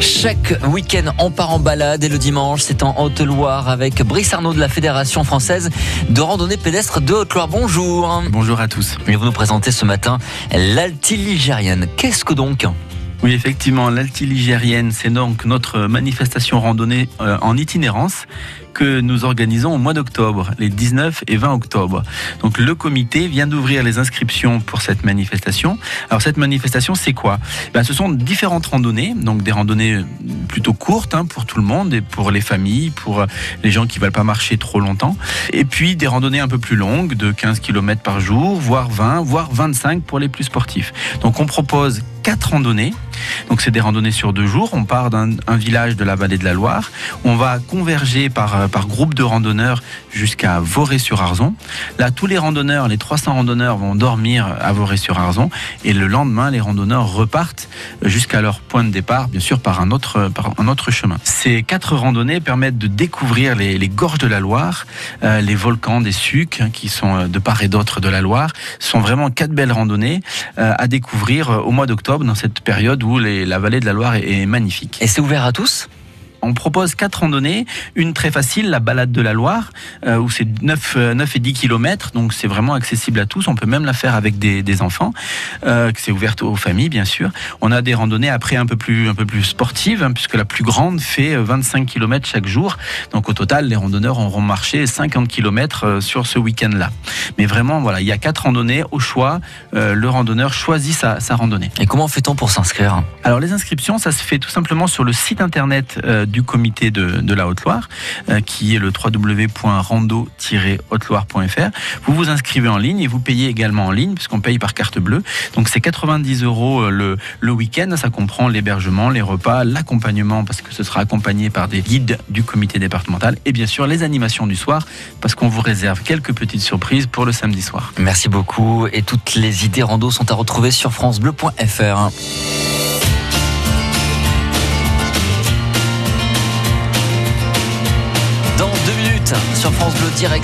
Chaque week-end, on part en balade et le dimanche, c'est en Haute-Loire avec Brice Arnaud de la Fédération française de randonnée pédestre de Haute-Loire. Bonjour. Bonjour à tous. Et vous nous présentez ce matin l'altiligérienne. Qu'est-ce que donc oui, effectivement, l'altiligérienne, c'est donc notre manifestation randonnée euh, en itinérance que nous organisons au mois d'octobre, les 19 et 20 octobre. Donc le comité vient d'ouvrir les inscriptions pour cette manifestation. Alors cette manifestation, c'est quoi? Ben, Ce sont différentes randonnées, donc des randonnées plutôt courtes hein, pour tout le monde et pour les familles, pour les gens qui ne veulent pas marcher trop longtemps. Et puis des randonnées un peu plus longues, de 15 km par jour, voire 20, voire 25 pour les plus sportifs. Donc on propose quatre randonnées. Donc c'est des randonnées sur deux jours. On part d'un village de la vallée de la Loire. On va converger par euh, par groupe de randonneurs jusqu'à Voré-sur-Arzon. Là, tous les randonneurs, les 300 randonneurs vont dormir à Voré-sur-Arzon et le lendemain, les randonneurs repartent jusqu'à leur point de départ, bien sûr par un autre, par un autre chemin. Ces quatre randonnées permettent de découvrir les, gorges de la Loire, euh, les volcans des Sucs hein, qui sont euh, de part et d'autre de la Loire. Ce sont vraiment quatre belles randonnées à découvrir au mois d'octobre dans cette période où la vallée de la Loire est magnifique. Et c'est ouvert à tous? On propose quatre randonnées. Une très facile, la balade de la Loire, euh, où c'est 9, 9 euh, et 10 km, donc c'est vraiment accessible à tous. On peut même la faire avec des, enfants. Euh, c'est ouvert aux familles, bien sûr. On a des randonnées après un peu plus, un peu plus sportives, hein, puisque la plus grande fait 25 km chaque jour. Donc au total, les randonneurs auront marché 50 km sur ce week-end-là. Mais vraiment, voilà, il y a quatre randonnées au choix. le randonneur choisit sa, randonnée. Et comment fait-on pour s'inscrire? Alors les inscriptions, ça se fait tout simplement sur le site internet du comité de, la Haute-Loire, euh, qui est le www.rando-haute-loire.fr. Vous vous inscrivez en ligne et vous payez également en ligne, puisqu'on paye par carte bleue. Donc c'est 90 euros euh, le, le week-end. Ça comprend l'hébergement, les repas, l'accompagnement, parce que ce sera accompagné par des guides du comité départemental, et bien sûr les animations du soir, parce qu'on vous réserve quelques petites surprises pour le samedi soir. Merci beaucoup. Et toutes les idées rando sont à retrouver sur francebleu.fr. sur France Bleu Direction.